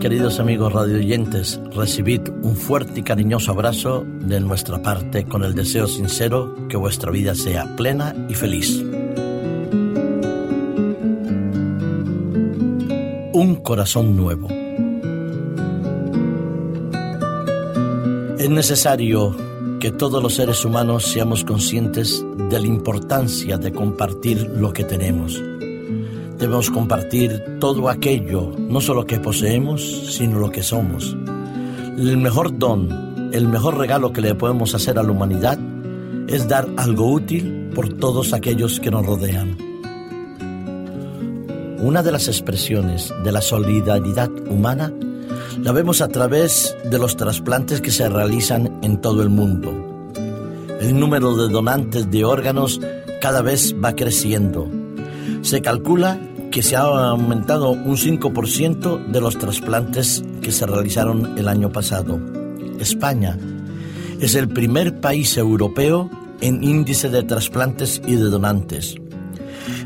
Queridos amigos radioyentes, recibid un fuerte y cariñoso abrazo de nuestra parte con el deseo sincero que vuestra vida sea plena y feliz. Un corazón nuevo. Es necesario que todos los seres humanos seamos conscientes de la importancia de compartir lo que tenemos Debemos compartir todo aquello, no solo que poseemos, sino lo que somos. El mejor don, el mejor regalo que le podemos hacer a la humanidad es dar algo útil por todos aquellos que nos rodean. Una de las expresiones de la solidaridad humana la vemos a través de los trasplantes que se realizan en todo el mundo. El número de donantes de órganos cada vez va creciendo. Se calcula que se ha aumentado un 5% de los trasplantes que se realizaron el año pasado. España es el primer país europeo en índice de trasplantes y de donantes.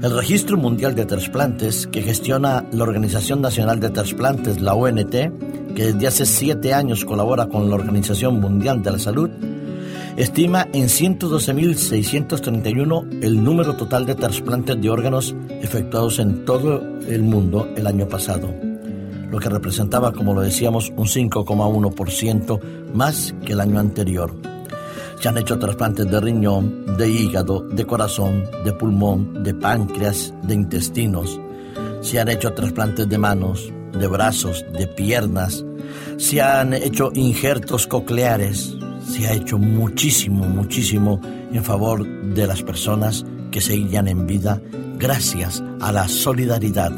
El Registro Mundial de Trasplantes, que gestiona la Organización Nacional de Trasplantes, la ONT, que desde hace siete años colabora con la Organización Mundial de la Salud, estima en 112.631 el número total de trasplantes de órganos efectuados en todo el mundo el año pasado, lo que representaba, como lo decíamos, un 5,1% más que el año anterior. Se han hecho trasplantes de riñón, de hígado, de corazón, de pulmón, de páncreas, de intestinos. Se han hecho trasplantes de manos, de brazos, de piernas. Se han hecho injertos cocleares, se ha hecho muchísimo, muchísimo en favor de las personas que seguían en vida gracias a la solidaridad,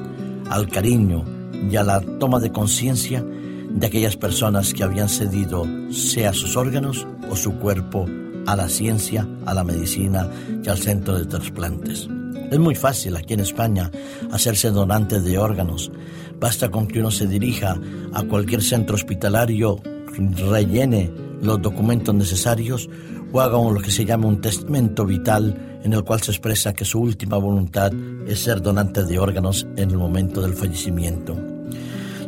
al cariño y a la toma de conciencia de aquellas personas que habían cedido sea sus órganos o su cuerpo a la ciencia, a la medicina y al centro de trasplantes. Es muy fácil aquí en España hacerse donante de órganos. Basta con que uno se dirija a cualquier centro hospitalario, rellene los documentos necesarios o haga lo que se llama un testamento vital en el cual se expresa que su última voluntad es ser donante de órganos en el momento del fallecimiento.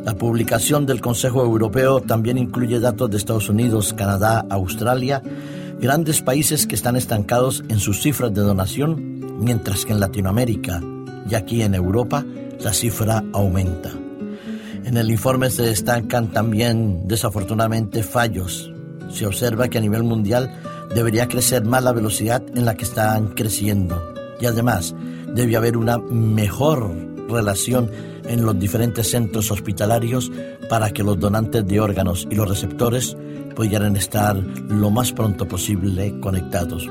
La publicación del Consejo Europeo también incluye datos de Estados Unidos, Canadá, Australia, grandes países que están estancados en sus cifras de donación, mientras que en Latinoamérica y aquí en Europa la cifra aumenta. En el informe se destacan también, desafortunadamente, fallos se observa que a nivel mundial debería crecer más la velocidad en la que están creciendo. Y además, debe haber una mejor relación en los diferentes centros hospitalarios para que los donantes de órganos y los receptores pudieran estar lo más pronto posible conectados.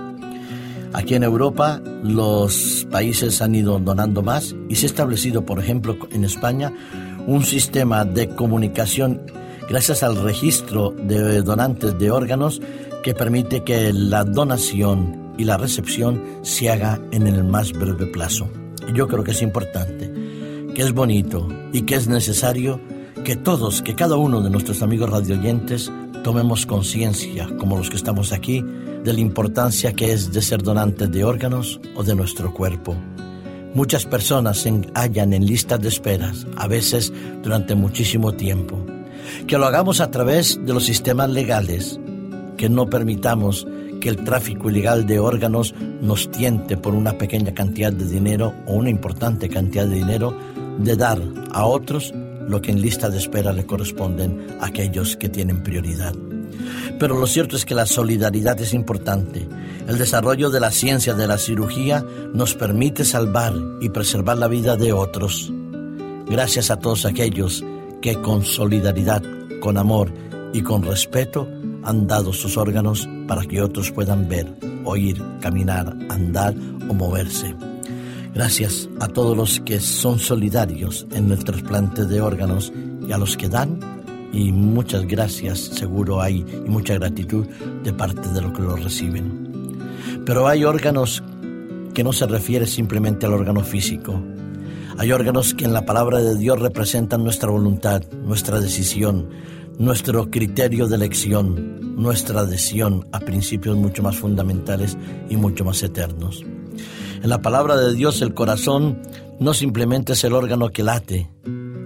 Aquí en Europa los países han ido donando más y se ha establecido, por ejemplo, en España, un sistema de comunicación gracias al registro de donantes de órganos que permite que la donación y la recepción se haga en el más breve plazo. yo creo que es importante, que es bonito y que es necesario que todos, que cada uno de nuestros amigos radioyentes tomemos conciencia, como los que estamos aquí, de la importancia que es de ser donantes de órganos o de nuestro cuerpo. Muchas personas se hallan en listas de esperas, a veces durante muchísimo tiempo que lo hagamos a través de los sistemas legales, que no permitamos que el tráfico ilegal de órganos nos tiente por una pequeña cantidad de dinero o una importante cantidad de dinero de dar a otros lo que en lista de espera le corresponden a aquellos que tienen prioridad. Pero lo cierto es que la solidaridad es importante. El desarrollo de la ciencia de la cirugía nos permite salvar y preservar la vida de otros. Gracias a todos aquellos que con solidaridad, con amor y con respeto han dado sus órganos para que otros puedan ver, oír, caminar, andar o moverse. Gracias a todos los que son solidarios en el trasplante de órganos y a los que dan y muchas gracias, seguro hay, y mucha gratitud de parte de los que lo reciben. Pero hay órganos que no se refiere simplemente al órgano físico, hay órganos que en la palabra de Dios representan nuestra voluntad, nuestra decisión, nuestro criterio de elección, nuestra adhesión a principios mucho más fundamentales y mucho más eternos. En la palabra de Dios el corazón no simplemente es el órgano que late,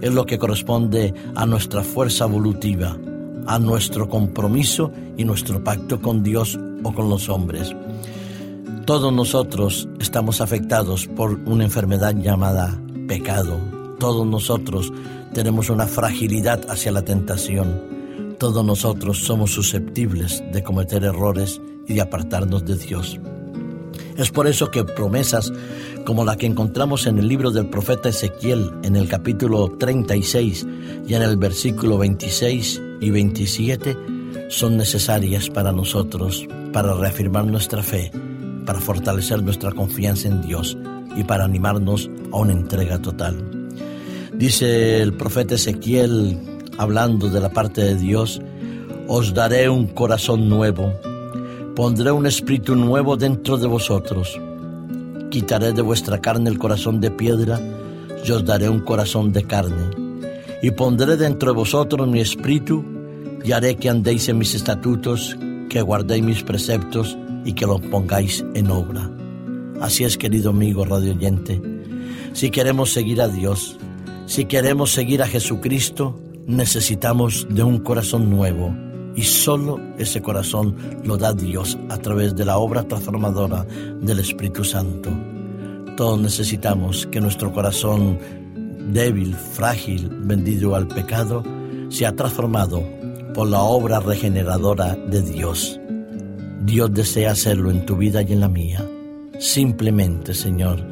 es lo que corresponde a nuestra fuerza evolutiva, a nuestro compromiso y nuestro pacto con Dios o con los hombres. Todos nosotros estamos afectados por una enfermedad llamada pecado. Todos nosotros tenemos una fragilidad hacia la tentación. Todos nosotros somos susceptibles de cometer errores y de apartarnos de Dios. Es por eso que promesas como la que encontramos en el libro del profeta Ezequiel en el capítulo 36 y en el versículo 26 y 27 son necesarias para nosotros, para reafirmar nuestra fe, para fortalecer nuestra confianza en Dios y para animarnos a una entrega total. Dice el profeta Ezequiel, hablando de la parte de Dios, os daré un corazón nuevo Pondré un espíritu nuevo dentro de vosotros. Quitaré de vuestra carne el corazón de piedra y os daré un corazón de carne. Y pondré dentro de vosotros mi espíritu y haré que andéis en mis estatutos, que guardéis mis preceptos y que los pongáis en obra. Así es, querido amigo radio oyente. Si queremos seguir a Dios, si queremos seguir a Jesucristo, necesitamos de un corazón nuevo y solo ese corazón lo da Dios a través de la obra transformadora del Espíritu Santo. Todos necesitamos que nuestro corazón débil, frágil, vendido al pecado, sea transformado por la obra regeneradora de Dios. Dios desea hacerlo en tu vida y en la mía. Simplemente, Señor,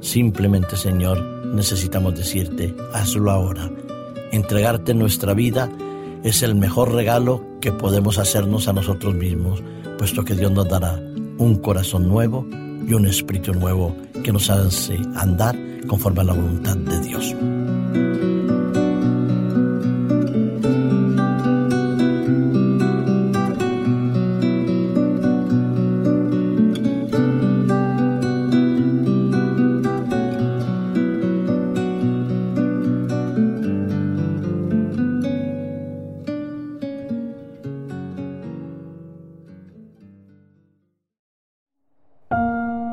simplemente, Señor, necesitamos decirte, hazlo ahora. Entregarte nuestra vida es el mejor regalo que podemos hacernos a nosotros mismos, puesto que Dios nos dará un corazón nuevo y un espíritu nuevo que nos hace andar conforme a la voluntad de Dios.